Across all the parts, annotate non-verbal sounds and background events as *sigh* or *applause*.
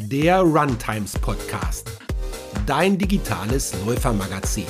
der Runtimes Podcast, dein digitales Läufermagazin.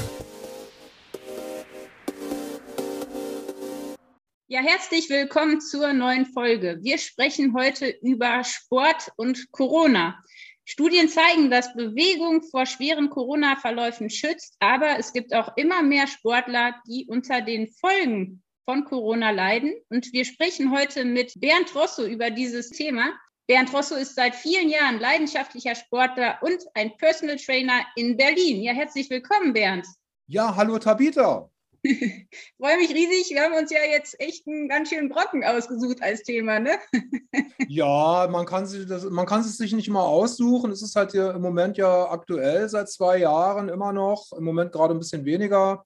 Ja, herzlich willkommen zur neuen Folge. Wir sprechen heute über Sport und Corona. Studien zeigen, dass Bewegung vor schweren Corona-Verläufen schützt, aber es gibt auch immer mehr Sportler, die unter den Folgen von Corona leiden. Und wir sprechen heute mit Bernd Rosso über dieses Thema. Bernd Rosso ist seit vielen Jahren leidenschaftlicher Sportler und ein Personal Trainer in Berlin. Ja, herzlich willkommen, Bernd. Ja, hallo Tabita. *laughs* Freue mich riesig. Wir haben uns ja jetzt echt einen ganz schönen Brocken ausgesucht als Thema, ne? *laughs* ja, man kann, sich das, man kann es sich nicht immer aussuchen. Es ist halt hier im Moment ja aktuell seit zwei Jahren immer noch. Im Moment gerade ein bisschen weniger.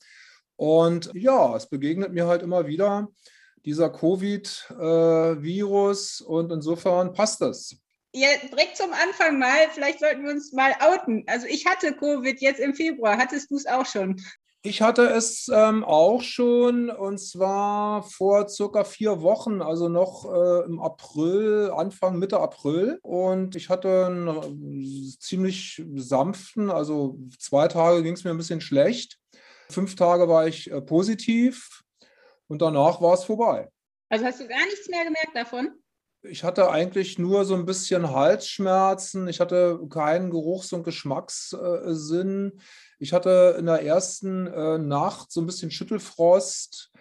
Und ja, es begegnet mir halt immer wieder dieser Covid-Virus und insofern passt das. Ja, direkt zum Anfang mal, vielleicht sollten wir uns mal outen. Also ich hatte Covid jetzt im Februar. Hattest du es auch schon? Ich hatte es ähm, auch schon und zwar vor circa vier Wochen, also noch äh, im April, Anfang, Mitte April. Und ich hatte einen ziemlich sanften, also zwei Tage ging es mir ein bisschen schlecht. Fünf Tage war ich äh, positiv und danach war es vorbei. Also hast du gar nichts mehr gemerkt davon? Ich hatte eigentlich nur so ein bisschen Halsschmerzen. Ich hatte keinen Geruchs- und Geschmackssinn. Ich hatte in der ersten äh, Nacht so ein bisschen Schüttelfrost.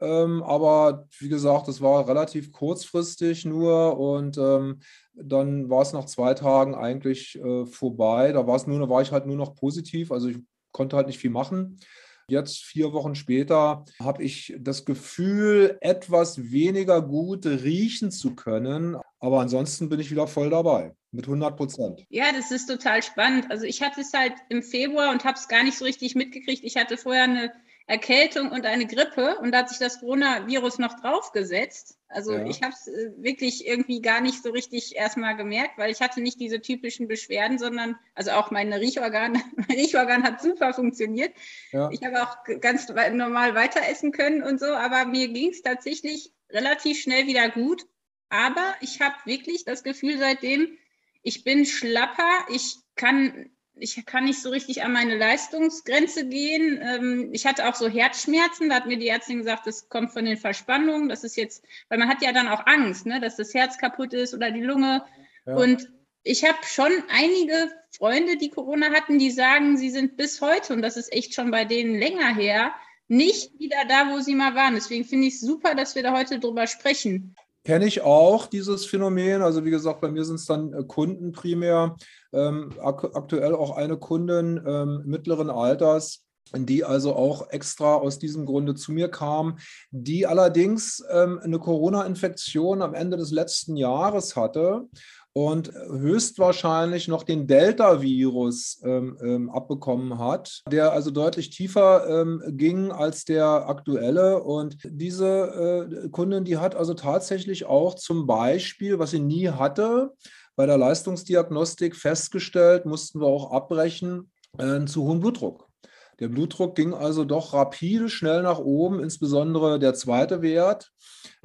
Ähm, aber wie gesagt, das war relativ kurzfristig nur und ähm, dann war es nach zwei Tagen eigentlich äh, vorbei. Da war es nur, da war ich halt nur noch positiv, also ich konnte halt nicht viel machen. Jetzt, vier Wochen später, habe ich das Gefühl, etwas weniger gut riechen zu können. Aber ansonsten bin ich wieder voll dabei, mit 100 Prozent. Ja, das ist total spannend. Also ich hatte es halt im Februar und habe es gar nicht so richtig mitgekriegt. Ich hatte vorher eine Erkältung und eine Grippe und da hat sich das Coronavirus noch draufgesetzt. Also ja. ich habe es äh, wirklich irgendwie gar nicht so richtig erstmal gemerkt, weil ich hatte nicht diese typischen Beschwerden, sondern also auch meine Riechorgan, *laughs* mein Riechorgan hat super funktioniert. Ja. Ich habe auch ganz normal weiter essen können und so, aber mir ging es tatsächlich relativ schnell wieder gut. Aber ich habe wirklich das Gefühl seitdem, ich bin schlapper, ich kann ich kann nicht so richtig an meine Leistungsgrenze gehen. Ähm, ich hatte auch so Herzschmerzen, da hat mir die Ärztin gesagt, das kommt von den Verspannungen. Das ist jetzt, weil man hat ja dann auch Angst, ne, dass das Herz kaputt ist oder die Lunge. Ja. Und ich habe schon einige Freunde, die Corona hatten, die sagen, sie sind bis heute, und das ist echt schon bei denen länger her, nicht wieder da, wo sie mal waren. Deswegen finde ich es super, dass wir da heute drüber sprechen. Kenne ich auch dieses Phänomen. Also wie gesagt, bei mir sind es dann äh, Kunden primär. Ähm, ak aktuell auch eine Kundin ähm, mittleren Alters, die also auch extra aus diesem Grunde zu mir kam, die allerdings ähm, eine Corona-Infektion am Ende des letzten Jahres hatte und höchstwahrscheinlich noch den Delta-Virus ähm, ähm, abbekommen hat, der also deutlich tiefer ähm, ging als der aktuelle. Und diese äh, Kundin, die hat also tatsächlich auch zum Beispiel, was sie nie hatte, bei der Leistungsdiagnostik festgestellt, mussten wir auch abbrechen, äh, zu hohen Blutdruck. Der Blutdruck ging also doch rapide schnell nach oben, insbesondere der zweite Wert,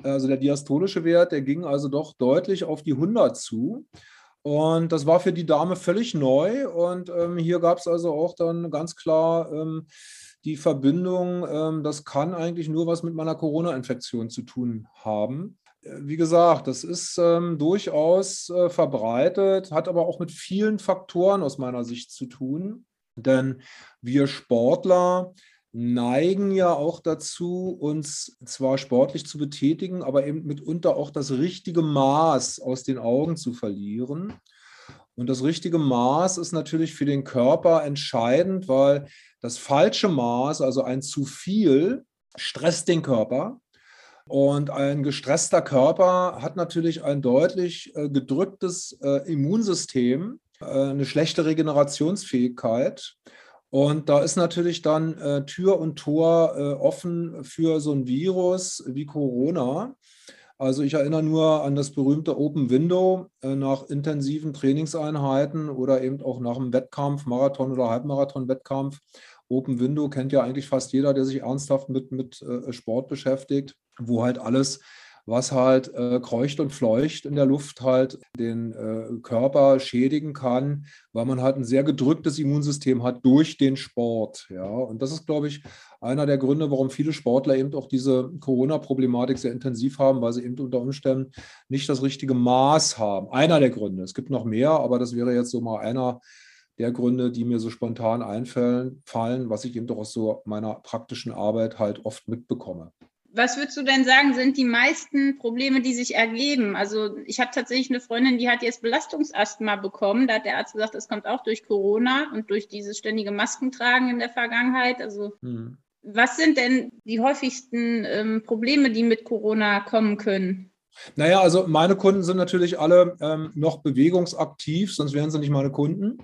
also der diastolische Wert, der ging also doch deutlich auf die 100 zu. Und das war für die Dame völlig neu. Und ähm, hier gab es also auch dann ganz klar ähm, die Verbindung, ähm, das kann eigentlich nur was mit meiner Corona-Infektion zu tun haben. Wie gesagt, das ist ähm, durchaus äh, verbreitet, hat aber auch mit vielen Faktoren aus meiner Sicht zu tun. Denn wir Sportler neigen ja auch dazu, uns zwar sportlich zu betätigen, aber eben mitunter auch das richtige Maß aus den Augen zu verlieren. Und das richtige Maß ist natürlich für den Körper entscheidend, weil das falsche Maß, also ein zu viel, stresst den Körper. Und ein gestresster Körper hat natürlich ein deutlich äh, gedrücktes äh, Immunsystem eine schlechte Regenerationsfähigkeit. Und da ist natürlich dann äh, Tür und Tor äh, offen für so ein Virus wie Corona. Also ich erinnere nur an das berühmte Open Window äh, nach intensiven Trainingseinheiten oder eben auch nach einem Wettkampf, Marathon oder Halbmarathon-Wettkampf. Open Window kennt ja eigentlich fast jeder, der sich ernsthaft mit, mit äh, Sport beschäftigt, wo halt alles was halt äh, kreucht und fleucht in der Luft halt den äh, Körper schädigen kann, weil man halt ein sehr gedrücktes Immunsystem hat durch den Sport. Ja, und das ist, glaube ich, einer der Gründe, warum viele Sportler eben auch diese Corona-Problematik sehr intensiv haben, weil sie eben unter Umständen nicht das richtige Maß haben. Einer der Gründe. Es gibt noch mehr, aber das wäre jetzt so mal einer der Gründe, die mir so spontan einfallen, fallen, was ich eben doch aus so meiner praktischen Arbeit halt oft mitbekomme. Was würdest du denn sagen, sind die meisten Probleme, die sich ergeben? Also ich habe tatsächlich eine Freundin, die hat jetzt Belastungsasthma bekommen. Da hat der Arzt gesagt, das kommt auch durch Corona und durch dieses ständige Maskentragen in der Vergangenheit. Also hm. was sind denn die häufigsten ähm, Probleme, die mit Corona kommen können? Naja, also meine Kunden sind natürlich alle ähm, noch bewegungsaktiv, sonst wären sie nicht meine Kunden.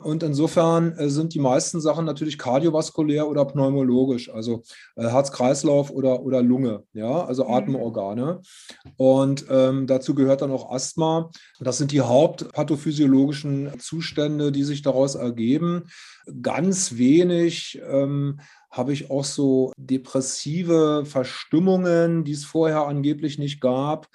Und insofern äh, sind die meisten Sachen natürlich kardiovaskulär oder pneumologisch, also äh, Herz-Kreislauf oder, oder Lunge, ja, also mhm. Atemorgane. Und ähm, dazu gehört dann auch Asthma. Das sind die hauptpathophysiologischen Zustände, die sich daraus ergeben. Ganz wenig ähm, habe ich auch so depressive Verstimmungen, die es vorher angeblich nicht gab.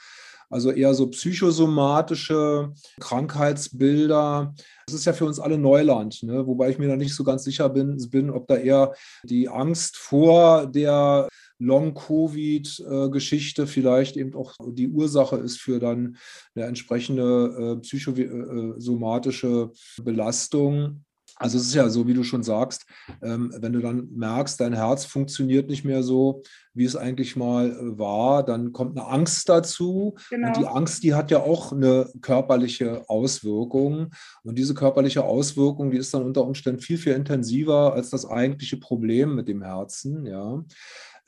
Also eher so psychosomatische Krankheitsbilder. Das ist ja für uns alle Neuland, ne? wobei ich mir da nicht so ganz sicher bin, bin, ob da eher die Angst vor der Long-Covid-Geschichte vielleicht eben auch die Ursache ist für dann eine entsprechende äh, psychosomatische Belastung. Also es ist ja so, wie du schon sagst, ähm, wenn du dann merkst, dein Herz funktioniert nicht mehr so, wie es eigentlich mal äh, war, dann kommt eine Angst dazu. Genau. Und die Angst, die hat ja auch eine körperliche Auswirkung. Und diese körperliche Auswirkung, die ist dann unter Umständen viel, viel intensiver als das eigentliche Problem mit dem Herzen. Ja.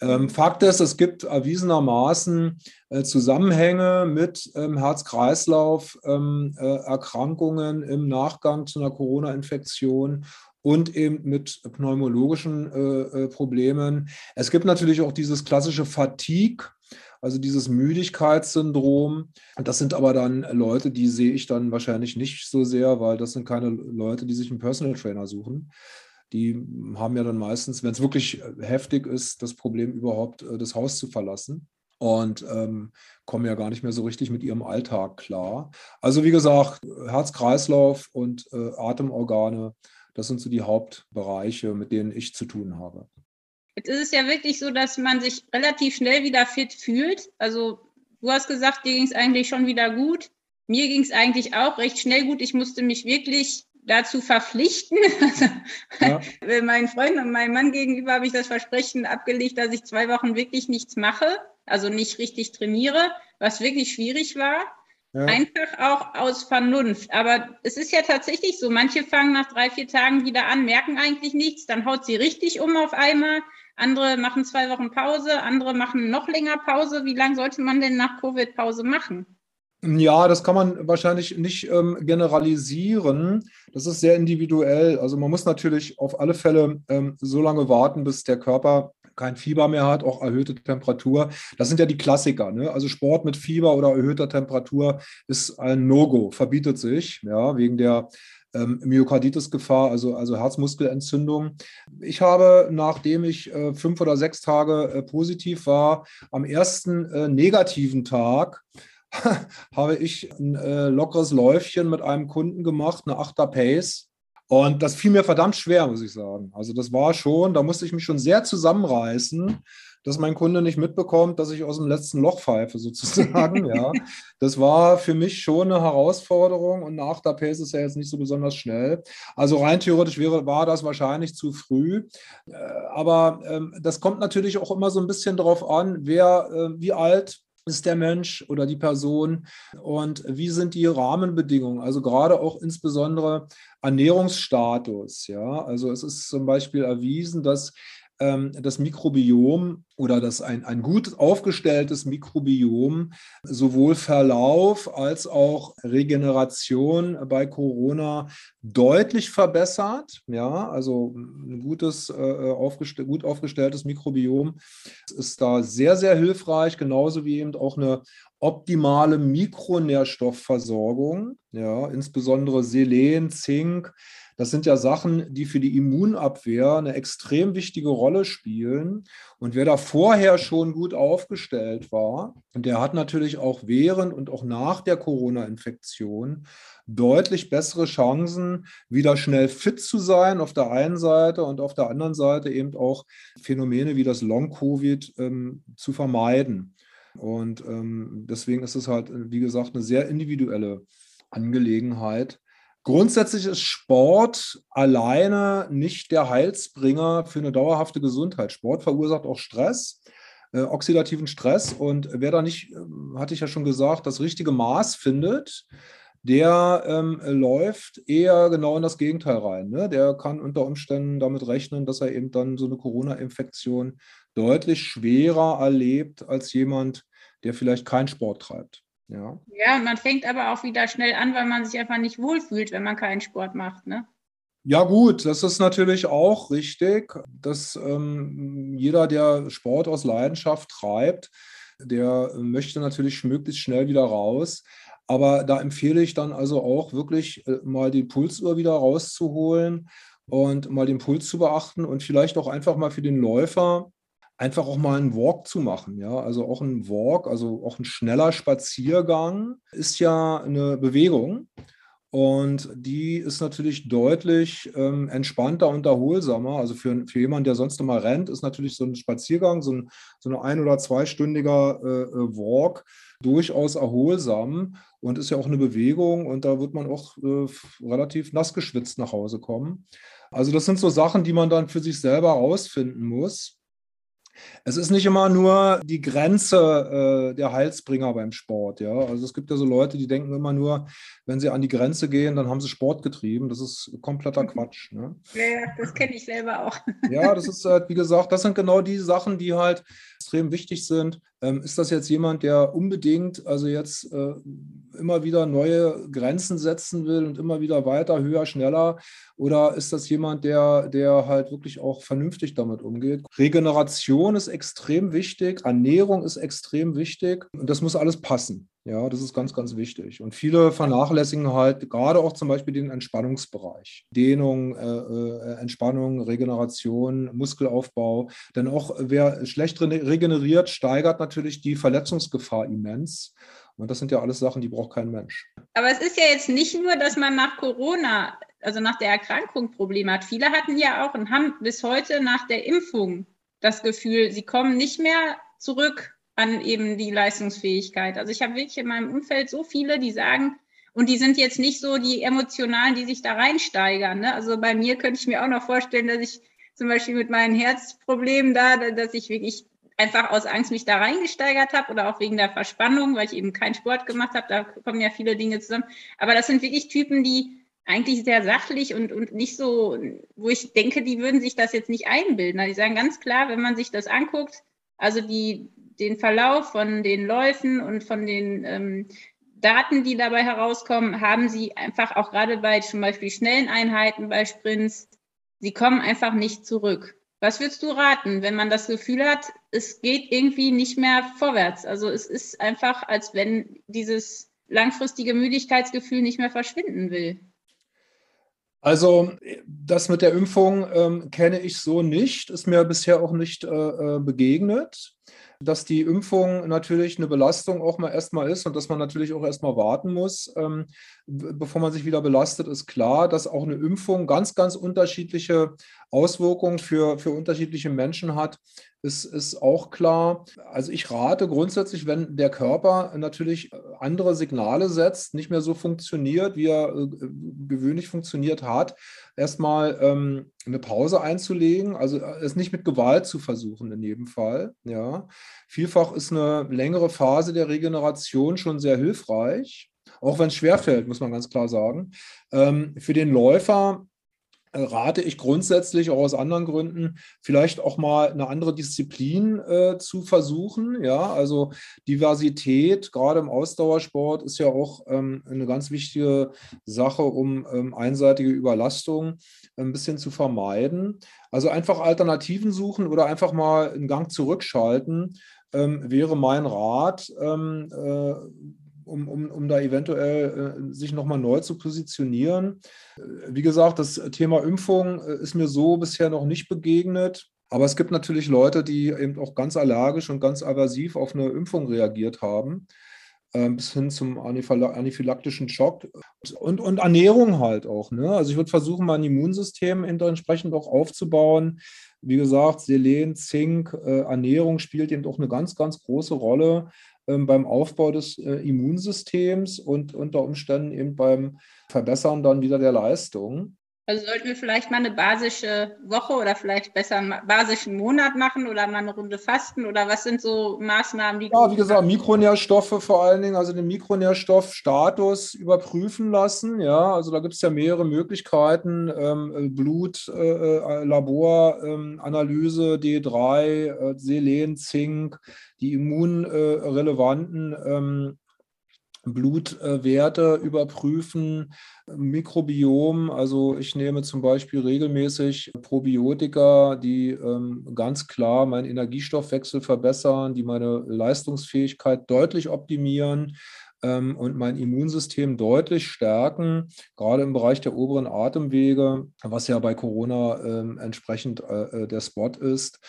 Ähm, Fakt ist, es gibt erwiesenermaßen äh, Zusammenhänge mit ähm, Herz-Kreislauf-Erkrankungen ähm, äh, im Nachgang zu einer Corona-Infektion und eben mit pneumologischen äh, äh, Problemen. Es gibt natürlich auch dieses klassische Fatigue, also dieses Müdigkeitssyndrom. Das sind aber dann Leute, die sehe ich dann wahrscheinlich nicht so sehr, weil das sind keine Leute, die sich einen Personal Trainer suchen, die haben ja dann meistens, wenn es wirklich äh, heftig ist, das Problem überhaupt, äh, das Haus zu verlassen und ähm, kommen ja gar nicht mehr so richtig mit ihrem Alltag klar. Also wie gesagt, Herz-Kreislauf und äh, Atemorgane, das sind so die Hauptbereiche, mit denen ich zu tun habe. Jetzt ist es ja wirklich so, dass man sich relativ schnell wieder fit fühlt. Also du hast gesagt, dir ging es eigentlich schon wieder gut. Mir ging es eigentlich auch recht schnell gut. Ich musste mich wirklich dazu verpflichten. ja. *laughs* meinen Freunden und meinem Mann gegenüber habe ich das Versprechen abgelegt, dass ich zwei Wochen wirklich nichts mache, also nicht richtig trainiere, was wirklich schwierig war. Ja. Einfach auch aus Vernunft. Aber es ist ja tatsächlich so, manche fangen nach drei, vier Tagen wieder an, merken eigentlich nichts, dann haut sie richtig um auf einmal. Andere machen zwei Wochen Pause, andere machen noch länger Pause. Wie lange sollte man denn nach Covid Pause machen? Ja, das kann man wahrscheinlich nicht ähm, generalisieren. Das ist sehr individuell. Also man muss natürlich auf alle Fälle ähm, so lange warten, bis der Körper kein Fieber mehr hat, auch erhöhte Temperatur. Das sind ja die Klassiker. Ne? Also Sport mit Fieber oder erhöhter Temperatur ist ein No-Go, verbietet sich, ja, wegen der ähm, Myokarditis-Gefahr, also, also Herzmuskelentzündung. Ich habe, nachdem ich äh, fünf oder sechs Tage äh, positiv war, am ersten äh, negativen Tag *laughs* habe ich ein äh, lockeres Läufchen mit einem Kunden gemacht, eine 8er Pace. Und das fiel mir verdammt schwer, muss ich sagen. Also das war schon, da musste ich mich schon sehr zusammenreißen, dass mein Kunde nicht mitbekommt, dass ich aus dem letzten Loch pfeife, *laughs* sozusagen. ja. Das war für mich schon eine Herausforderung und eine 8er Pace ist ja jetzt nicht so besonders schnell. Also rein theoretisch wäre, war das wahrscheinlich zu früh. Äh, aber ähm, das kommt natürlich auch immer so ein bisschen darauf an, wer, äh, wie alt ist der Mensch oder die Person und wie sind die Rahmenbedingungen, also gerade auch insbesondere Ernährungsstatus. Ja, also es ist zum Beispiel erwiesen, dass das Mikrobiom oder das ein, ein gut aufgestelltes Mikrobiom sowohl Verlauf als auch Regeneration bei Corona deutlich verbessert. Ja, also ein gutes, äh, aufgestell gut aufgestelltes Mikrobiom ist da sehr, sehr hilfreich, genauso wie eben auch eine optimale Mikronährstoffversorgung, ja, insbesondere Selen, Zink. Das sind ja Sachen, die für die Immunabwehr eine extrem wichtige Rolle spielen. Und wer da vorher schon gut aufgestellt war, der hat natürlich auch während und auch nach der Corona-Infektion deutlich bessere Chancen, wieder schnell fit zu sein auf der einen Seite und auf der anderen Seite eben auch Phänomene wie das Long-Covid ähm, zu vermeiden. Und ähm, deswegen ist es halt, wie gesagt, eine sehr individuelle Angelegenheit. Grundsätzlich ist Sport alleine nicht der Heilsbringer für eine dauerhafte Gesundheit. Sport verursacht auch Stress, äh, oxidativen Stress. Und wer da nicht, äh, hatte ich ja schon gesagt, das richtige Maß findet, der ähm, läuft eher genau in das Gegenteil rein. Ne? Der kann unter Umständen damit rechnen, dass er eben dann so eine Corona-Infektion deutlich schwerer erlebt als jemand, der vielleicht keinen Sport treibt. Ja. ja, man fängt aber auch wieder schnell an, weil man sich einfach nicht wohlfühlt, wenn man keinen Sport macht. Ne? Ja, gut, das ist natürlich auch richtig, dass ähm, jeder, der Sport aus Leidenschaft treibt, der möchte natürlich möglichst schnell wieder raus. Aber da empfehle ich dann also auch wirklich äh, mal die Pulsuhr wieder rauszuholen und mal den Puls zu beachten und vielleicht auch einfach mal für den Läufer einfach auch mal einen Walk zu machen. Ja, also auch ein Walk, also auch ein schneller Spaziergang ist ja eine Bewegung. Und die ist natürlich deutlich ähm, entspannter und erholsamer. Also für, für jemanden, der sonst immer rennt, ist natürlich so ein Spaziergang, so ein, so ein ein- oder zweistündiger äh, äh Walk durchaus erholsam und ist ja auch eine Bewegung und da wird man auch äh, relativ nass geschwitzt nach Hause kommen. Also das sind so Sachen, die man dann für sich selber herausfinden muss. Es ist nicht immer nur die Grenze äh, der Heilsbringer beim Sport. Ja? Also es gibt ja so Leute, die denken immer nur, wenn sie an die Grenze gehen, dann haben sie Sport getrieben. Das ist kompletter mhm. Quatsch. Ne? Ja, ja, das kenne ich selber auch. Ja, das ist halt, wie gesagt, das sind genau die Sachen, die halt extrem wichtig sind. Ähm, ist das jetzt jemand, der unbedingt also jetzt äh, immer wieder neue Grenzen setzen will und immer wieder weiter, höher, schneller? Oder ist das jemand, der, der halt wirklich auch vernünftig damit umgeht? Regeneration ist extrem wichtig, Ernährung ist extrem wichtig und das muss alles passen. Ja, das ist ganz, ganz wichtig. Und viele vernachlässigen halt gerade auch zum Beispiel den Entspannungsbereich. Dehnung, äh, äh, Entspannung, Regeneration, Muskelaufbau. Denn auch wer schlecht regeneriert, steigert natürlich die Verletzungsgefahr immens. Und das sind ja alles Sachen, die braucht kein Mensch. Aber es ist ja jetzt nicht nur, dass man nach Corona, also nach der Erkrankung Probleme hat. Viele hatten ja auch und haben bis heute nach der Impfung das Gefühl, sie kommen nicht mehr zurück an eben die Leistungsfähigkeit. Also ich habe wirklich in meinem Umfeld so viele, die sagen, und die sind jetzt nicht so die emotionalen, die sich da reinsteigern. Ne? Also bei mir könnte ich mir auch noch vorstellen, dass ich zum Beispiel mit meinen Herzproblemen da, dass ich wirklich einfach aus Angst mich da reingesteigert habe oder auch wegen der Verspannung, weil ich eben keinen Sport gemacht habe. Da kommen ja viele Dinge zusammen. Aber das sind wirklich Typen, die eigentlich sehr sachlich und, und nicht so, wo ich denke, die würden sich das jetzt nicht einbilden. Also die sagen ganz klar, wenn man sich das anguckt, also die, den Verlauf von den Läufen und von den ähm, Daten, die dabei herauskommen, haben sie einfach auch gerade bei zum Beispiel schnellen Einheiten, bei Sprints, sie kommen einfach nicht zurück. Was würdest du raten, wenn man das Gefühl hat, es geht irgendwie nicht mehr vorwärts? Also es ist einfach, als wenn dieses langfristige Müdigkeitsgefühl nicht mehr verschwinden will. Also das mit der Impfung ähm, kenne ich so nicht, ist mir bisher auch nicht äh, äh begegnet dass die Impfung natürlich eine Belastung auch mal erstmal ist und dass man natürlich auch erstmal warten muss, ähm, bevor man sich wieder belastet, ist klar, dass auch eine Impfung ganz, ganz unterschiedliche Auswirkungen für, für unterschiedliche Menschen hat, ist, ist auch klar. Also ich rate grundsätzlich, wenn der Körper natürlich andere Signale setzt, nicht mehr so funktioniert, wie er äh, gewöhnlich funktioniert hat, erstmal ähm, eine Pause einzulegen, also äh, es nicht mit Gewalt zu versuchen in jedem Fall. Ja. Vielfach ist eine längere Phase der Regeneration schon sehr hilfreich, auch wenn es schwerfällt, muss man ganz klar sagen. Ähm, für den Läufer rate ich grundsätzlich auch aus anderen Gründen, vielleicht auch mal eine andere Disziplin äh, zu versuchen. Ja, also Diversität, gerade im Ausdauersport, ist ja auch ähm, eine ganz wichtige Sache, um ähm, einseitige Überlastung ein bisschen zu vermeiden. Also einfach Alternativen suchen oder einfach mal einen Gang zurückschalten ähm, wäre mein Rat, ähm, äh, um, um, um da eventuell äh, sich nochmal neu zu positionieren. Wie gesagt, das Thema Impfung äh, ist mir so bisher noch nicht begegnet. Aber es gibt natürlich Leute, die eben auch ganz allergisch und ganz aversiv auf eine Impfung reagiert haben, äh, bis hin zum anaphylaktischen Schock. Und, und Ernährung halt auch. Ne? Also ich würde versuchen, mein Immunsystem entsprechend auch aufzubauen. Wie gesagt, Selen, Zink, äh, Ernährung spielt eben auch eine ganz, ganz große Rolle beim Aufbau des äh, Immunsystems und unter Umständen eben beim Verbessern dann wieder der Leistung. Also sollten wir vielleicht mal eine basische Woche oder vielleicht besser einen basischen Monat machen oder mal eine Runde fasten oder was sind so Maßnahmen, die. Ja, wie gesagt, Mikronährstoffe vor allen Dingen, also den Mikronährstoffstatus überprüfen lassen. Ja, also da gibt es ja mehrere Möglichkeiten: ähm, Blut, äh, äh Labor, ähm, Analyse, D3, äh, Selen, Zink, die immunrelevanten ähm, Blutwerte überprüfen, Mikrobiom. Also ich nehme zum Beispiel regelmäßig Probiotika, die ähm, ganz klar meinen Energiestoffwechsel verbessern, die meine Leistungsfähigkeit deutlich optimieren ähm, und mein Immunsystem deutlich stärken, gerade im Bereich der oberen Atemwege, was ja bei Corona ähm, entsprechend äh, äh der Spot ist.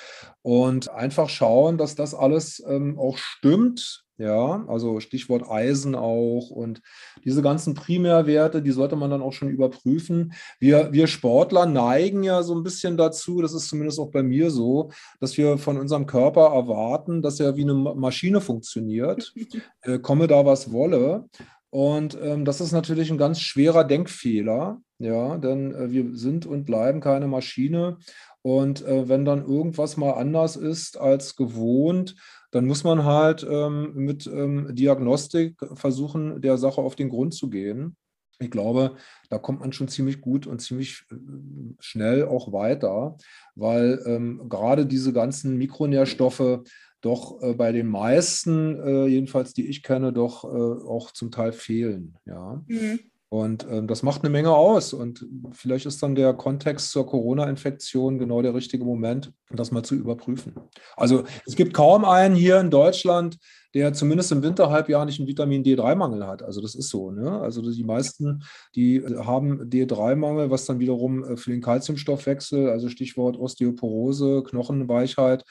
Und einfach schauen, dass das alles ähm, auch stimmt ja, also Stichwort Eisen auch und diese ganzen Primärwerte, die sollte man dann auch schon überprüfen. Wir, wir Sportler neigen ja so ein bisschen dazu, das ist zumindest auch bei mir so, dass wir von unserem Körper erwarten, dass er wie eine Maschine funktioniert, *laughs* äh, komme da was wolle. Und ähm, das ist natürlich ein ganz schwerer Denkfehler, ja, denn äh, wir sind und bleiben keine Maschine. Und äh, wenn dann irgendwas mal anders ist als gewohnt, dann muss man halt ähm, mit ähm, Diagnostik versuchen, der Sache auf den Grund zu gehen. Ich glaube, da kommt man schon ziemlich gut und ziemlich äh, schnell auch weiter, weil ähm, gerade diese ganzen Mikronährstoffe doch äh, bei den meisten, äh, jedenfalls die ich kenne, doch äh, auch zum Teil fehlen. Ja. Mhm. Und ähm, das macht eine Menge aus. Und vielleicht ist dann der Kontext zur Corona-Infektion genau der richtige Moment, das mal zu überprüfen. Also es gibt kaum einen hier in Deutschland, der zumindest im Winterhalbjahr nicht einen Vitamin D3-Mangel hat. Also das ist so. Ne? Also die meisten, die haben D3-Mangel, was dann wiederum äh, für den Kalziumstoffwechsel, also Stichwort Osteoporose, Knochenweichheit, äh,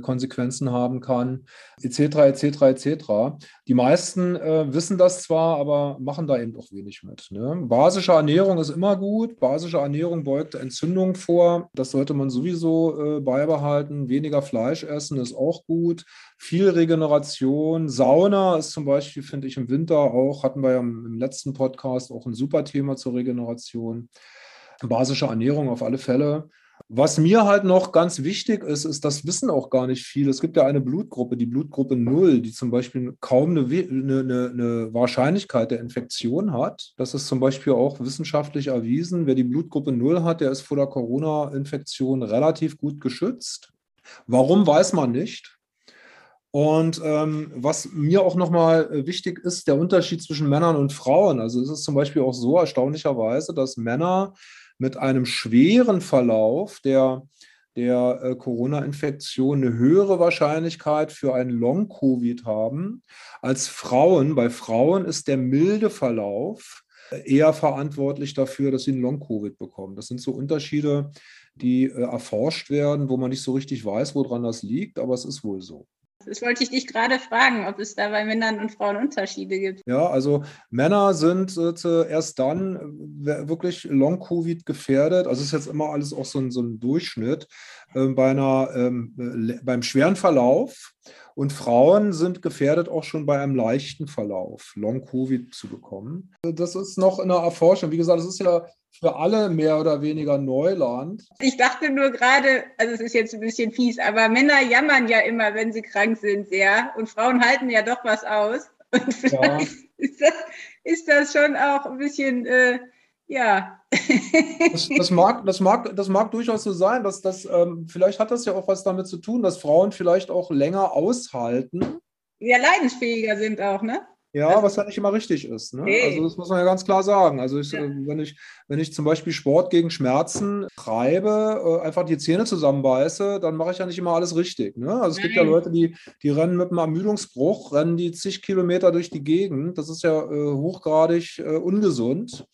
Konsequenzen haben kann, etc., etc., etc. Die meisten äh, wissen das zwar, aber machen da eben auch wenig mit. Ne? Basische Ernährung ist immer gut. Basische Ernährung beugt Entzündung vor. Das sollte man sowieso äh, beibehalten. Weniger Fleisch essen ist auch gut. Viel Regeneration. Sauna ist zum Beispiel, finde ich, im Winter auch, hatten wir ja im letzten Podcast auch ein super Thema zur Regeneration. Basische Ernährung auf alle Fälle. Was mir halt noch ganz wichtig ist, ist, das wissen auch gar nicht viele. Es gibt ja eine Blutgruppe, die Blutgruppe 0, die zum Beispiel kaum eine, eine, eine, Wahrscheinlichkeit der Infektion hat. Das ist zum Beispiel auch wissenschaftlich erwiesen. Wer die Blutgruppe 0 hat, der ist vor der Corona-Infektion relativ gut geschützt. Warum weiß man nicht? Und ähm, was mir auch nochmal wichtig ist, der Unterschied zwischen Männern und Frauen. Also es ist zum Beispiel auch so erstaunlicherweise, dass Männer mit einem schweren Verlauf der, der äh, Corona-Infektion eine höhere Wahrscheinlichkeit für einen Long-Covid haben als Frauen. Bei Frauen ist der milde Verlauf äh, eher verantwortlich dafür, dass sie einen Long-Covid bekommen. Das sind so Unterschiede, die äh, erforscht werden, wo man nicht so richtig weiß, woran das liegt, aber es ist wohl so. Das wollte ich dich gerade fragen, ob es da bei Männern und Frauen Unterschiede gibt. Ja, also Männer sind äh, erst dann äh, wirklich Long-Covid gefährdet. Also ist jetzt immer alles auch so ein, so ein Durchschnitt äh, bei einer, ähm, beim schweren Verlauf. Und Frauen sind gefährdet auch schon bei einem leichten Verlauf, Long-Covid zu bekommen. Das ist noch in der Erforschung. Wie gesagt, das ist ja für alle mehr oder weniger Neuland. Ich dachte nur gerade, also es ist jetzt ein bisschen fies, aber Männer jammern ja immer, wenn sie krank sind, sehr. Und Frauen halten ja doch was aus. *laughs* Und vielleicht ja. ist, das, ist, das, schon auch ein bisschen, äh, ja. *laughs* Das, das, mag, das, mag, das mag durchaus so sein, dass das, ähm, vielleicht hat das ja auch was damit zu tun, dass Frauen vielleicht auch länger aushalten. Ja, leidensfähiger sind auch, ne? Ja, also, was ja nicht immer richtig ist. Ne? Okay. Also das muss man ja ganz klar sagen. Also ich, ja. wenn, ich, wenn ich zum Beispiel Sport gegen Schmerzen treibe, äh, einfach die Zähne zusammenbeiße, dann mache ich ja nicht immer alles richtig. Ne? Also es Nein. gibt ja Leute, die, die rennen mit einem Ermüdungsbruch, rennen die zig Kilometer durch die Gegend. Das ist ja äh, hochgradig äh, ungesund.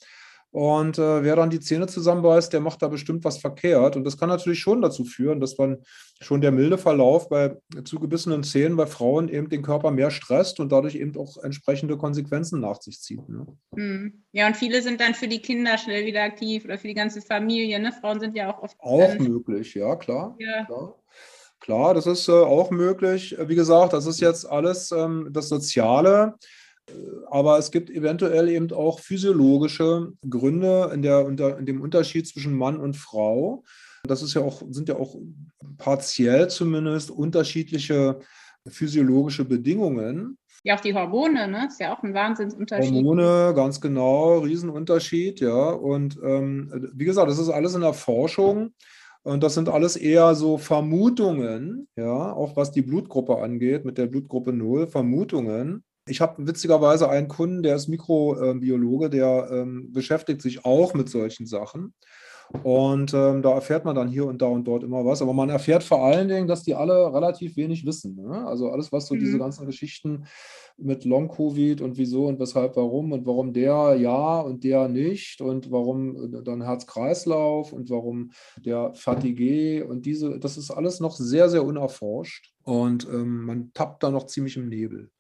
Und äh, wer dann die Zähne zusammenbeißt, der macht da bestimmt was verkehrt. Und das kann natürlich schon dazu führen, dass man schon der milde Verlauf bei zugebissenen Zähnen bei Frauen eben den Körper mehr stresst und dadurch eben auch entsprechende Konsequenzen nach sich zieht. Ne? Hm. Ja, und viele sind dann für die Kinder schnell wieder aktiv oder für die ganze Familie. Ne? Frauen sind ja auch oft. Auch möglich, ja, klar. Ja. klar. Klar, das ist äh, auch möglich. Wie gesagt, das ist jetzt alles ähm, das Soziale. Aber es gibt eventuell eben auch physiologische Gründe in, der, in dem Unterschied zwischen Mann und Frau. Das ist ja auch, sind ja auch partiell zumindest unterschiedliche physiologische Bedingungen. Ja, auch die Hormone, ne? Ist ja auch ein Wahnsinnsunterschied. Hormone, ganz genau, Riesenunterschied, ja. Und ähm, wie gesagt, das ist alles in der Forschung. Und das sind alles eher so Vermutungen, ja, auch was die Blutgruppe angeht, mit der Blutgruppe 0, Vermutungen. Ich habe witzigerweise einen Kunden, der ist Mikrobiologe, der ähm, beschäftigt sich auch mit solchen Sachen. Und ähm, da erfährt man dann hier und da und dort immer was. Aber man erfährt vor allen Dingen, dass die alle relativ wenig wissen. Ne? Also alles, was so mhm. diese ganzen Geschichten mit Long-Covid und wieso und weshalb, warum und warum der ja und der nicht und warum dann Herz-Kreislauf und warum der Fatigue und diese, das ist alles noch sehr, sehr unerforscht. Und ähm, man tappt da noch ziemlich im Nebel.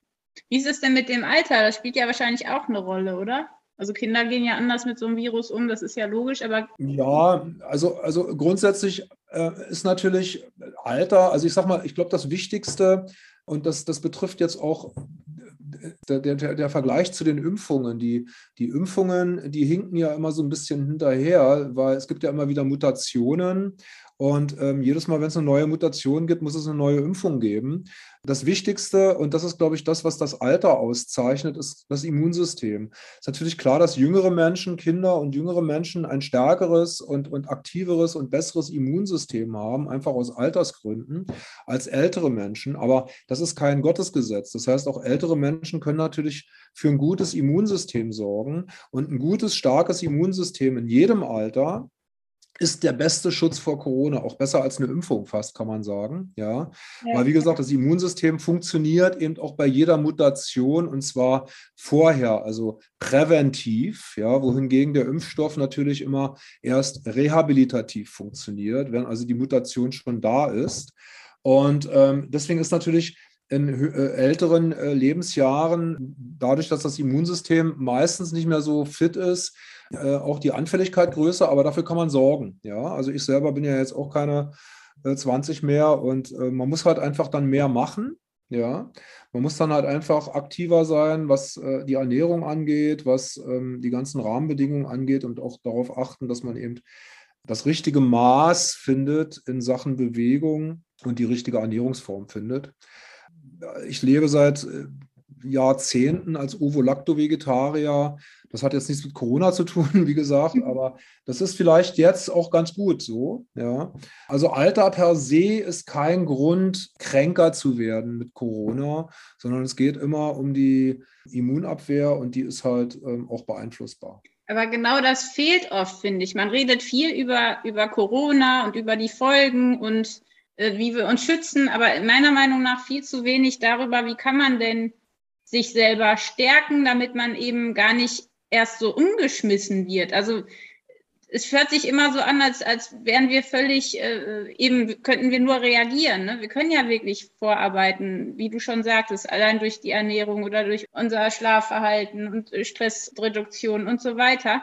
Wie ist es denn mit dem Alter? Das spielt ja wahrscheinlich auch eine Rolle, oder? Also Kinder gehen ja anders mit so einem Virus um, das ist ja logisch, aber. Ja, also, also grundsätzlich äh, ist natürlich Alter, also ich sag mal, ich glaube, das Wichtigste, und das, das betrifft jetzt auch der, der, der, Vergleich zu den Impfungen, die, die Impfungen, die hinken ja immer so ein bisschen hinterher, weil es gibt ja immer wieder Mutationen und ähm, jedes Mal, wenn es eine neue Mutation gibt, muss es eine neue Impfung geben. Das Wichtigste, und das ist, glaube ich, das, was das Alter auszeichnet, ist das Immunsystem. Es ist natürlich klar, dass jüngere Menschen, Kinder und jüngere Menschen ein stärkeres und, und aktiveres und besseres Immunsystem haben, einfach aus Altersgründen, als ältere Menschen. Aber das ist kein Gottesgesetz. Das heißt, auch ältere Menschen können natürlich für ein gutes Immunsystem sorgen. Und ein gutes, starkes Immunsystem in jedem Alter ist der beste Schutz vor Corona, auch besser als eine Impfung fast, kann man sagen. Ja? ja. Weil, wie gesagt, das Immunsystem funktioniert eben auch bei jeder Mutation und zwar vorher, also präventiv, ja, wohingegen der Impfstoff natürlich immer erst rehabilitativ funktioniert, wenn also die Mutation schon da ist. Und ähm, deswegen ist natürlich in äh, älteren äh, Lebensjahren, dadurch, dass das Immunsystem meistens nicht mehr so fit ist, äh, auch die Anfälligkeit größer, aber dafür kann man sorgen. Ja, also ich selber bin ja jetzt auch keine 20 mehr und man muss halt einfach dann mehr machen. Ja, man muss dann halt einfach aktiver sein, was äh, die Ernährung angeht, was ähm, die ganzen Rahmenbedingungen angeht und auch darauf achten, dass man eben das richtige Maß findet in Sachen Bewegung und die richtige Ernährungsform findet ich lebe seit äh, Jahrzehnten als Ovo-Lacto-Vegetarier. Das hat jetzt nichts mit Corona zu tun, *laughs* wie gesagt, aber das ist vielleicht jetzt auch ganz gut so. Ja. Also Alter per se ist kein Grund, kränker zu werden mit Corona, sondern es geht immer um die Immunabwehr und die ist halt ähm, auch beeinflussbar. Aber genau das fehlt oft, finde ich. Man redet viel über, über Corona und über die Folgen und äh, wie wir uns schützen, aber meiner Meinung nach viel zu wenig darüber, wie kann man denn sich selber stärken, damit man eben gar nicht erst so umgeschmissen wird. Also es hört sich immer so an, als, als wären wir völlig, äh, eben könnten wir nur reagieren. Ne? Wir können ja wirklich vorarbeiten, wie du schon sagtest, allein durch die Ernährung oder durch unser Schlafverhalten und Stressreduktion und so weiter.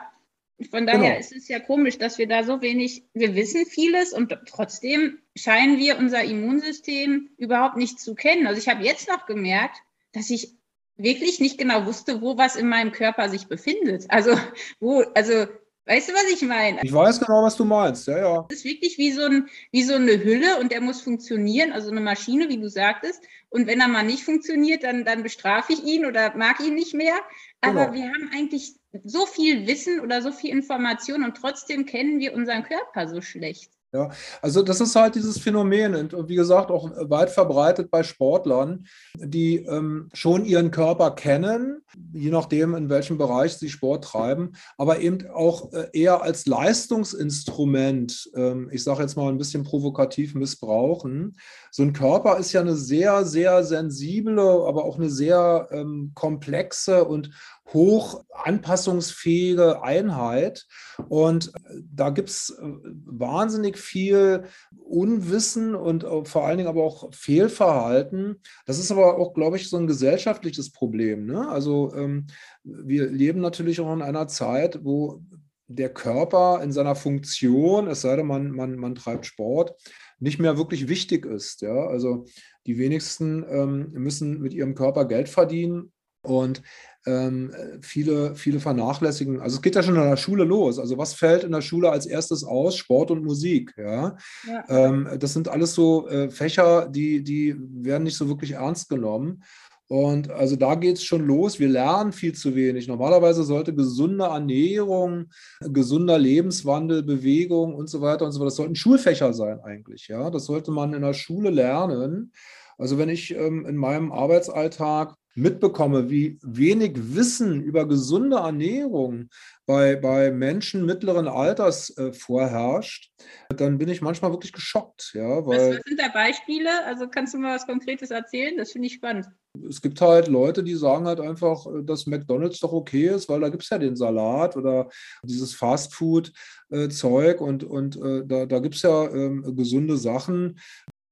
Von daher genau. ist es ja komisch, dass wir da so wenig, wir wissen vieles und trotzdem scheinen wir unser Immunsystem überhaupt nicht zu kennen. Also ich habe jetzt noch gemerkt, dass ich wirklich nicht genau wusste, wo was in meinem Körper sich befindet. Also wo, also Weißt du, was ich meine? Ich weiß genau, was du meinst, ja, ja. Es ist wirklich wie so, ein, wie so eine Hülle und der muss funktionieren, also eine Maschine, wie du sagtest. Und wenn er mal nicht funktioniert, dann, dann bestrafe ich ihn oder mag ihn nicht mehr. Aber genau. wir haben eigentlich so viel Wissen oder so viel Information und trotzdem kennen wir unseren Körper so schlecht. Ja, also das ist halt dieses Phänomen und wie gesagt auch weit verbreitet bei Sportlern, die ähm, schon ihren Körper kennen, je nachdem in welchem Bereich sie Sport treiben, aber eben auch äh, eher als Leistungsinstrument, ähm, ich sage jetzt mal ein bisschen provokativ missbrauchen. So ein Körper ist ja eine sehr, sehr sensible, aber auch eine sehr ähm, komplexe und hoch anpassungsfähige Einheit. Und da gibt es äh, wahnsinnig viel Unwissen und äh, vor allen Dingen aber auch Fehlverhalten. Das ist aber auch, glaube ich, so ein gesellschaftliches Problem. Ne? Also ähm, wir leben natürlich auch in einer Zeit, wo der Körper in seiner Funktion, es sei denn, man, man, man treibt Sport, nicht mehr wirklich wichtig ist. Ja? Also die wenigsten ähm, müssen mit ihrem Körper Geld verdienen und ähm, viele, viele vernachlässigen. Also es geht ja schon in der Schule los. Also was fällt in der Schule als erstes aus? Sport und Musik. Ja? ja. Ähm, das sind alles so äh, Fächer, die, die werden nicht so wirklich ernst genommen. Und also da geht es schon los. Wir lernen viel zu wenig. Normalerweise sollte gesunde Ernährung, gesunder Lebenswandel, Bewegung und so weiter und so weiter, das sollten Schulfächer sein eigentlich. Ja, das sollte man in der Schule lernen. Also wenn ich ähm, in meinem Arbeitsalltag mitbekomme, wie wenig Wissen über gesunde Ernährung bei, bei Menschen mittleren Alters äh, vorherrscht, dann bin ich manchmal wirklich geschockt. Ja, weil was, was sind da Beispiele? Also kannst du mal was Konkretes erzählen? Das finde ich spannend. Es gibt halt Leute, die sagen halt einfach, äh, dass McDonalds doch okay ist, weil da gibt es ja den Salat oder dieses Fastfood-Zeug äh, und, und äh, da, da gibt es ja ähm, gesunde Sachen.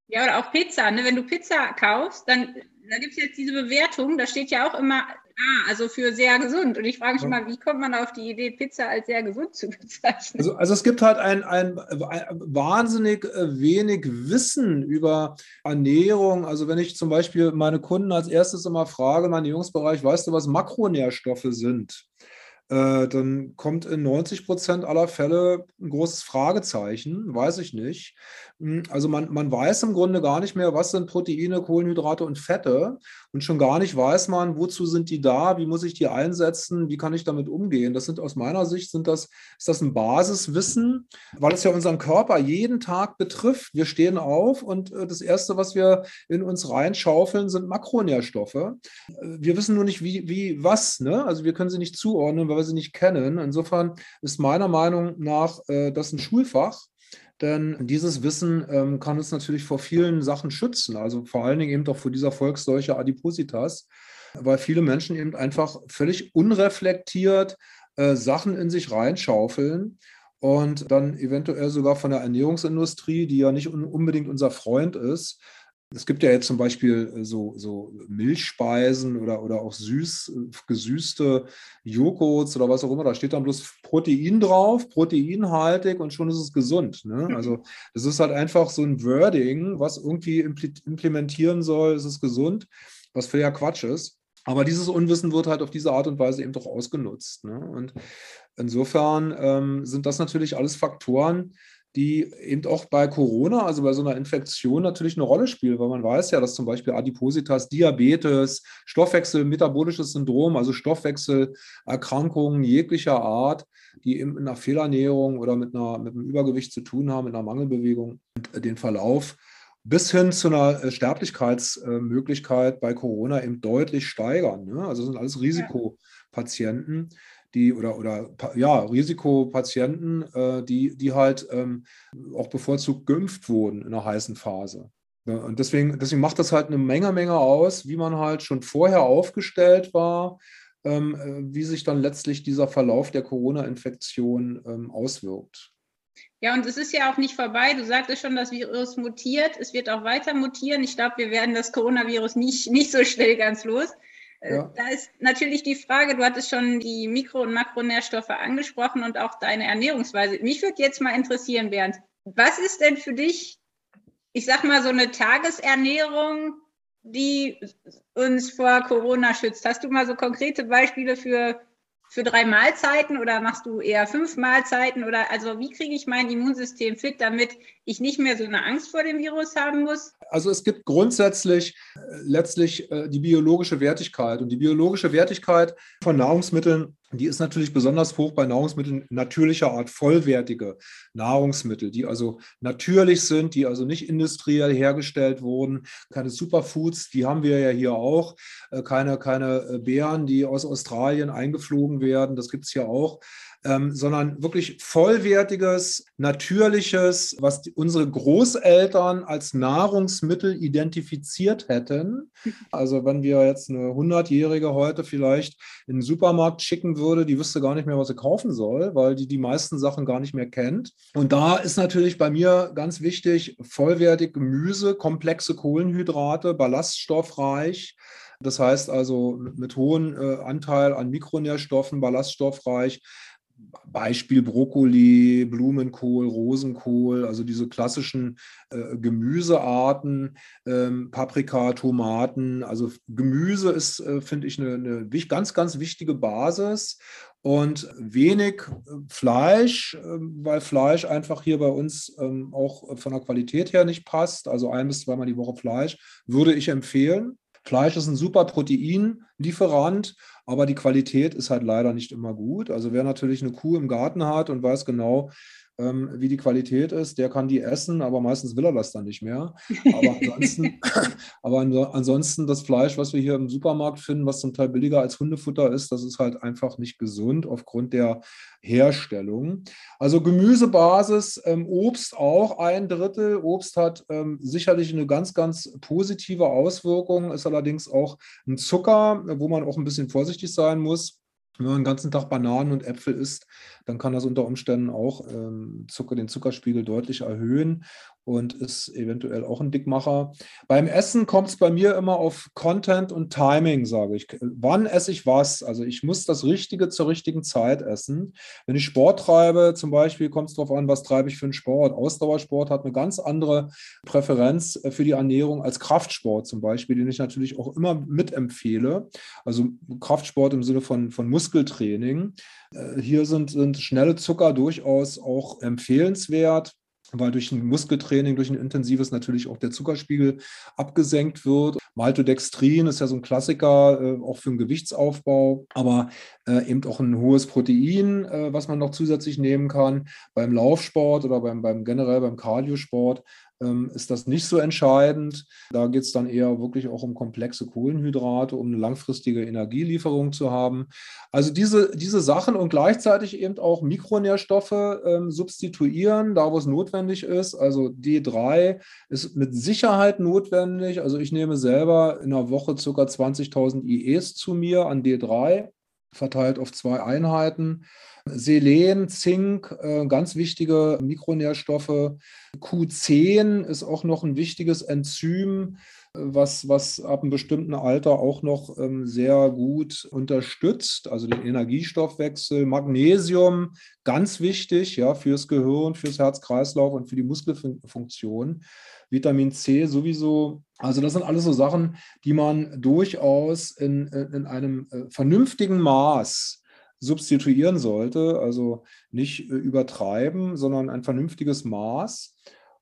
Ja, oder auch Pizza. Ne? Wenn du Pizza kaufst, dann da gibt es jetzt diese Bewertung, da steht ja auch immer Ah, also für sehr gesund. Und ich frage mich ja. mal, wie kommt man auf die Idee, Pizza als sehr gesund zu *laughs* bezeichnen? Also, also es gibt halt ein, ein, ein, wahnsinnig äh, wenig Wissen über Ernährung. Also wenn ich zum Beispiel meine Kunden als erstes immer frage, mein Jungsbereich, weißt du, was Makronährstoffe sind? Äh, dann kommt in 90 Prozent aller Fälle ein großes Fragezeichen, weiß ich nicht. Hm, also man, man weiß im Grunde gar nicht mehr, was sind Proteine, Kohlenhydrate und Fette und schon gar nicht weiß man, wozu sind die da, wie muss ich die einsetzen, wie kann ich damit umgehen. Das sind aus meiner Sicht, sind das, ist das ein Basiswissen, weil es ja unseren Körper jeden Tag betrifft. Wir stehen auf und äh, das Erste, was wir in uns reinschaufeln, sind Makronährstoffe. Äh, wir wissen nur nicht, wie, wie was. Ne? Also wir können sie nicht zuordnen, weil wir sie nicht kennen. Insofern ist meiner Meinung nach äh, das ein Schulfach. Denn dieses Wissen ähm, kann uns natürlich vor vielen Sachen schützen, also vor allen Dingen eben doch vor dieser Volksseuche Adipositas, weil viele Menschen eben einfach völlig unreflektiert äh, Sachen in sich reinschaufeln und dann eventuell sogar von der Ernährungsindustrie, die ja nicht un unbedingt unser Freund ist, es gibt ja jetzt zum Beispiel äh, so, so Milchspeisen oder, oder auch süß, äh, gesüßte Joghurts oder was auch immer. Da steht dann bloß Protein drauf, proteinhaltig und schon ist es gesund. Ne? Mhm. Also das ist halt einfach so ein Wording, was irgendwie implementieren soll, ist es gesund, was für ja Quatsch ist. Aber dieses Unwissen wird halt auf diese Art und Weise eben doch ausgenutzt. Ne? Und insofern ähm, sind das natürlich alles Faktoren, die eben auch bei Corona, also bei so einer Infektion natürlich eine Rolle spielen, weil man weiß ja, dass zum Beispiel Adipositas, Diabetes, Stoffwechsel, metabolisches Syndrom, also Stoffwechselerkrankungen jeglicher Art, die eben mit einer Fehlernährung oder mit, einer, mit einem Übergewicht zu tun haben, mit einer Mangelbewegung, den Verlauf bis hin zu einer äh, Sterblichkeitsmöglichkeit bei Corona eben deutlich steigern. Ne? Also sind alles Risikopatienten die oder, oder ja, Risikopatienten, äh, die, die halt ähm, auch bevorzugt geimpft wurden in einer heißen Phase. Ja, und deswegen, deswegen macht das halt eine Menge, Menge aus, wie man halt schon vorher aufgestellt war, ähm, äh, wie sich dann letztlich dieser Verlauf der Corona-Infektion ähm, auswirkt. Ja, und es ist ja auch nicht vorbei. Du sagtest schon, das Virus mutiert. Es wird auch weiter mutieren. Ich glaube, wir werden das Coronavirus nicht, nicht so schnell ganz los. Äh, ja. Da ist natürlich die Frage, du hattest schon die Mikro- und Makronährstoffe angesprochen und auch deine Ernährungsweise. Mich würde jetzt mal interessieren, Bernd, was ist denn für dich, ich sag mal, so eine Tagesernährung, die uns vor Corona schützt? Hast du mal so konkrete Beispiele für für drei Mahlzeiten oder machst du eher fünf Mahlzeiten oder also wie kriege ich mein Immunsystem fit, damit ich nicht mehr so eine Angst vor dem Virus haben muss? Also es gibt grundsätzlich äh, letztlich äh, die biologische Wertigkeit und die biologische Wertigkeit von Nahrungsmitteln die ist natürlich besonders hoch bei Nahrungsmitteln natürlicher Art, vollwertige Nahrungsmittel, die also natürlich sind, die also nicht industriell hergestellt wurden, keine Superfoods, die haben wir ja hier auch, äh, keine, keine äh, Beeren, die aus Australien eingeflogen werden, das gibt es hier auch ähm, sondern wirklich vollwertiges, natürliches, was die, unsere Großeltern als Nahrungsmittel identifiziert hätten. *laughs* Also wenn wir jetzt eine 100-Jährige heute vielleicht in den Supermarkt schicken würde, die wüsste gar nicht mehr, was sie kaufen soll, weil die die meisten Sachen gar nicht mehr kennt. Und da ist natürlich bei mir ganz wichtig, vollwertig Gemüse, komplexe Kohlenhydrate, ballaststoffreich, das heißt also mit hohem äh, Anteil an Mikronährstoffen, ballaststoffreich, Beispiel Brokkoli, Blumenkohl, Rosenkohl, also diese klassischen äh, Gemüsearten, ähm, Paprika, Tomaten. Also Gemüse ist, äh, finde ich, eine, eine, ganz, ganz wichtige Basis und wenig äh, Fleisch, ähm, weil Fleisch einfach hier bei uns ähm, auch von der Qualität her nicht passt. Also ein bis zweimal die Woche Fleisch würde ich empfehlen. Fleisch ist ein super Proteinlieferant, aber die Qualität ist halt leider nicht immer gut. Also wer natürlich eine Kuh im Garten hat und weiß genau, ähm, wie die Qualität ist, der kann die essen, aber meistens will er das dann nicht mehr. Aber ansonsten, *laughs* *laughs* aber ansonsten das Fleisch, was wir hier im Supermarkt finden, was zum Teil billiger als Hundefutter ist, das ist halt einfach nicht gesund aufgrund der Herstellung. Also Gemüsebasis, ähm, Obst auch ein Drittel. Obst hat ähm, sicherlich eine ganz, ganz positive Auswirkung, ist allerdings auch ein Zucker, wo man auch ein bisschen vorsichtig sein muss. Wenn man den ganzen Tag Bananen und Äpfel isst, dann kann das unter Umständen auch ähm, Zucker, den Zuckerspiegel deutlich erhöhen und ist eventuell auch ein Dickmacher. Beim Essen kommt es bei mir immer auf Content und Timing, sage ich. Wann esse ich was? Also ich muss das Richtige zur richtigen Zeit essen. Wenn ich Sport treibe, zum Beispiel, kommt es darauf an, was treibe ich für einen Sport. Ausdauersport hat eine ganz andere Präferenz äh, für die Ernährung als Kraftsport zum Beispiel, den ich natürlich auch immer mitempfehle. Also Kraftsport im Sinne von, von Muskeltraining. Äh, hier sind, sind schnelle Zucker durchaus auch empfehlenswert weil durch ein Muskeltraining, durch ein intensives natürlich auch der Zuckerspiegel abgesenkt wird. Maltodextrin ist ja so ein Klassiker, äh, auch für den Gewichtsaufbau, aber äh, eben auch ein hohes Protein, äh, was man noch zusätzlich nehmen kann. Beim Laufsport oder beim, beim generell beim Cardiosport ähm, ist das nicht so entscheidend. Da geht es dann eher wirklich auch um komplexe Kohlenhydrate, um eine langfristige Energielieferung zu haben. Also diese, diese Sachen und gleichzeitig eben auch Mikronährstoffe ähm, substituieren, da wo es notwendig ist. Also D3 ist mit Sicherheit notwendig. Also ich nehme selber in einer Woche ca. 20.000 IEs zu mir an D3 verteilt auf zwei Einheiten. Selen, Zink, äh, ganz wichtige Mikronährstoffe. Q10 ist auch noch ein wichtiges Enzym, was, was ab einem bestimmten Alter auch noch ähm, sehr gut unterstützt, also den Energiestoffwechsel. Magnesium, ganz wichtig ja, fürs Gehirn, fürs Herz-Kreislauf und für die Muskelfunktion. Vitamin C sowieso. Also das sind alles so Sachen, die man durchaus in, in einem äh, vernünftigen Maß substituieren sollte. Also nicht äh, übertreiben, sondern ein vernünftiges Maß.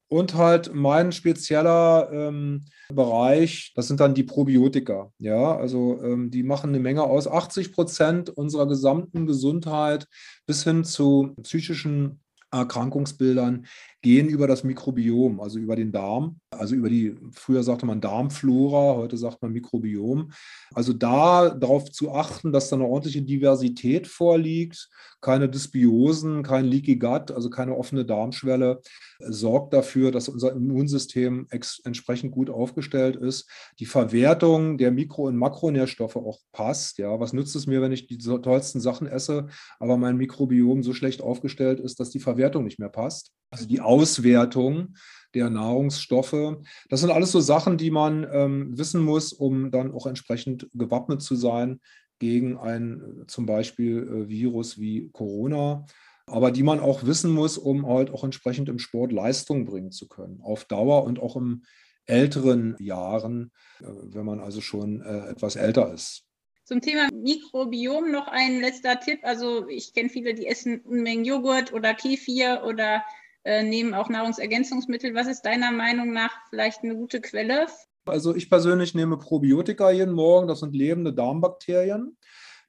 Und halt mein spezieller ähm, Bereich, das sind dann die Probiotika. Ja, also ähm, die machen eine Menge aus. 80 Prozent unserer gesamten Gesundheit bis hin zu psychischen Erkrankungsbildern gehen über das Mikrobiom, also über den Darm, also über die, früher sagte man Darmflora, heute sagt man Mikrobiom. Also da darauf zu achten, dass da eine ordentliche Diversität vorliegt, keine Dysbiosen, kein Leaky Gut, also keine offene Darmschwelle, sorgt dafür, dass unser Immunsystem entsprechend gut aufgestellt ist. Die Verwertung der Mikro- und Makronährstoffe auch passt. Ja, was nützt es mir, wenn ich die tollsten Sachen esse, aber mein Mikrobiom so schlecht aufgestellt ist, dass die Verwertung nicht mehr passt? Also die Auswertung der Nahrungsstoffe. Das sind alles so Sachen, die man ähm, wissen muss, um dann auch entsprechend gewappnet zu sein gegen ein zum Beispiel äh, Virus wie Corona, aber die man auch wissen muss, um halt auch entsprechend im Sport Leistung bringen zu können, auf Dauer und auch in älteren Jahren, äh, wenn man also schon äh, etwas älter ist. Zum Thema Mikrobiom noch ein letzter Tipp. Also ich kenne viele, die essen Unmengen Joghurt oder Kefir oder äh, nehmen auch Nahrungsergänzungsmittel. Was ist deiner Meinung nach vielleicht eine gute Quelle? Also ich persönlich nehme Probiotika jeden Morgen, das sind lebende Darmbakterien.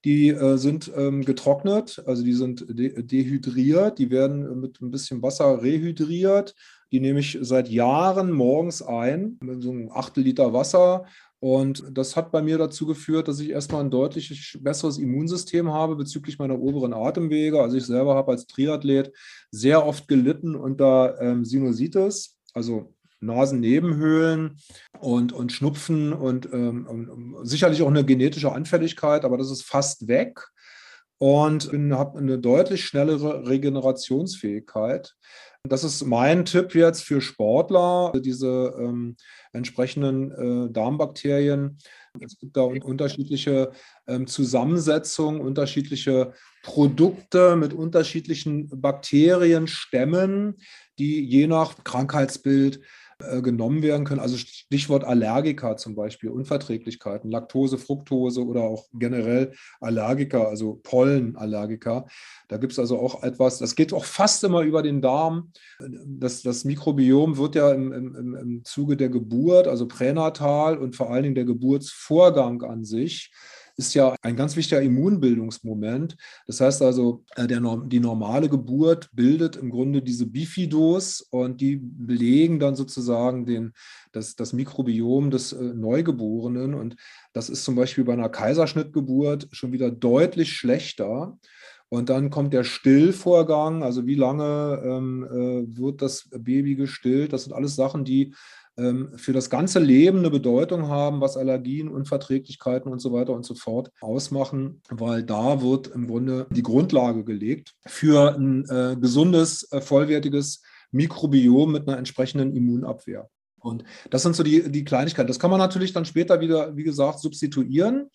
Die äh, sind ähm, getrocknet, also die sind de dehydriert, die werden mit ein bisschen Wasser rehydriert. Die nehme ich seit Jahren morgens ein, mit so einem Achtel Liter Wasser. Und das hat bei mir dazu geführt, dass ich erstmal ein deutlich besseres Immunsystem habe bezüglich meiner oberen Atemwege. Also ich selber habe als Triathlet sehr oft gelitten unter ähm, Sinusitis, also Nasennebenhöhlen und, und Schnupfen und ähm, sicherlich auch eine genetische Anfälligkeit, aber das ist fast weg und habe eine deutlich schnellere Regenerationsfähigkeit. Das ist mein Tipp jetzt für Sportler, diese ähm, entsprechenden äh, Darmbakterien. Es gibt da unterschiedliche ähm, Zusammensetzungen, unterschiedliche Produkte mit unterschiedlichen Bakterienstämmen, die je nach Krankheitsbild äh, genommen werden können. Also Stichwort Allergiker zum Beispiel, Unverträglichkeiten, Laktose, Fructose oder auch generell Allergiker, also Pollenallergiker. Da gibt es also auch etwas, das geht auch fast immer über den Darm. Das, das Mikrobiom wird ja im, im, im Zuge der Geburt, also pränatal und vor allen Dingen der Geburtsvorgang an sich, ist ja ein ganz wichtiger Immunbildungsmoment. Das heißt also, äh, der, die normale Geburt bildet im Grunde diese Bifidos und die belegen dann sozusagen den, das, das Mikrobiom des äh, Neugeborenen. Und das ist zum Beispiel bei einer Kaiserschnittgeburt schon wieder deutlich schlechter. Und dann kommt der Stillvorgang, also wie lange ähm, äh, wird das Baby gestillt. Das sind alles Sachen, die für das ganze Leben eine Bedeutung haben, was Allergien, Unverträglichkeiten und so weiter und so fort ausmachen, weil da wird im Grunde die Grundlage gelegt für ein äh, gesundes, äh, vollwertiges Mikrobiom mit einer entsprechenden Immunabwehr. Und das sind so die, die Kleinigkeiten. Das kann man natürlich dann später wieder, wie gesagt, substituieren.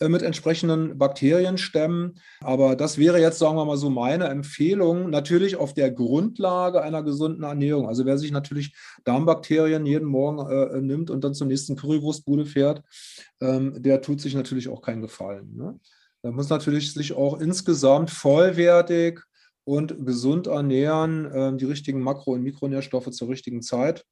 Äh, mit entsprechenden Bakterienstämmen. Aber das wäre jetzt, sagen wir mal so, meine Empfehlung, natürlich auf der Grundlage einer gesunden Ernährung. Also wer sich natürlich Darmbakterien jeden Morgen äh, nimmt und dann zur nächsten Currywurstbude fährt, ähm, der tut sich natürlich auch keinen Gefallen. Ne? Da muss natürlich sich auch insgesamt vollwertig und gesund ernähren, äh, die richtigen Makro- und Mikronährstoffe zur richtigen Zeit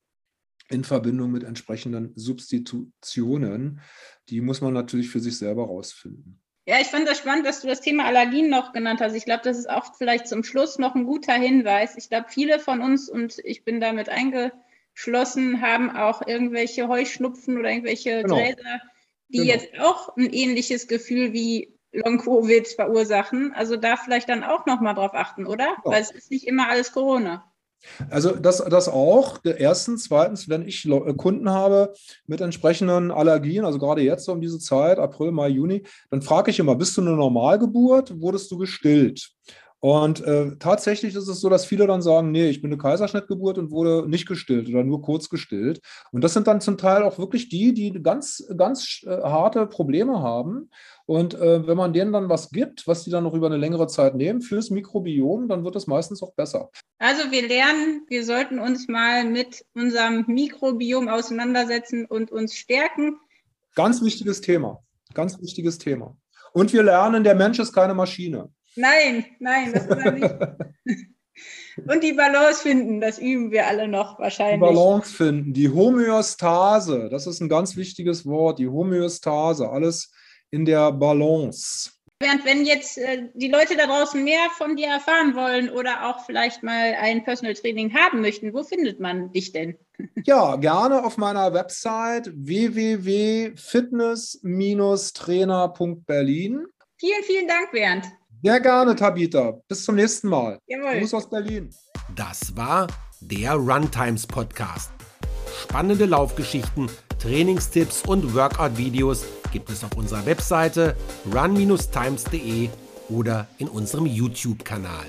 in Verbindung mit entsprechenden Substitutionen. Die muss man natürlich für sich selber rausfinden. Ja, ich fand das spannend, dass du das Thema Allergien noch genannt hast. Ich glaube, das ist auch vielleicht zum Schluss noch ein guter Hinweis. Ich glaube, viele von uns, und ich bin damit eingeschlossen, haben auch irgendwelche Heuschnupfen oder irgendwelche genau. Gräser, die genau. jetzt auch ein ähnliches Gefühl wie Long-Covid verursachen. Also da vielleicht dann auch nochmal drauf achten, oder? Ja. Weil es ist nicht immer alles Corona. Also das, das auch. Erstens, zweitens, wenn ich äh, Kunden habe mit entsprechenden Allergien, also gerade jetzt um diese Zeit, April, Mai, Juni, dann frage ich immer, bist du eine Normalgeburt? Wurdest du gestillt? Und äh, tatsächlich ist es so, dass viele dann sagen, nee, ich bin eine Kaiserschnittgeburt und wurde nicht gestillt oder nur kurz gestillt. Und das sind dann zum Teil auch wirklich die, die ganz, ganz äh, harte Probleme haben. Und äh, wenn man denen dann was gibt, was die dann noch über eine längere Zeit nehmen fürs Mikrobiom, dann wird es meistens auch besser. Also wir lernen, wir sollten uns mal mit unserem Mikrobiom auseinandersetzen und uns stärken. Ganz wichtiges Thema. Ganz wichtiges Thema. Und wir lernen, der Mensch ist keine Maschine. Nein, nein, das ist er nicht. *laughs* Und die Balance finden, das üben wir alle noch wahrscheinlich. Die Balance finden, die Homöostase, das ist ein ganz wichtiges Wort, die Homöostase, alles in der Balance. Während wenn jetzt äh, die Leute da draußen mehr von dir erfahren wollen oder auch vielleicht mal ein Personal Training haben möchten, wo findet man dich denn? *laughs* Ja, gerne auf meiner Website www.fitness-trainer.berlin. Vielen, vielen Dank, Bernd. Sehr gerne, Tabita. Bis zum nächsten Mal. Jawohl. Gruß aus Berlin. Das war der Runtimes Podcast. Spannende Laufgeschichten, Trainingstipps und Workout-Videos gibt es auf unserer Webseite run-times.de oder in unserem YouTube-Kanal.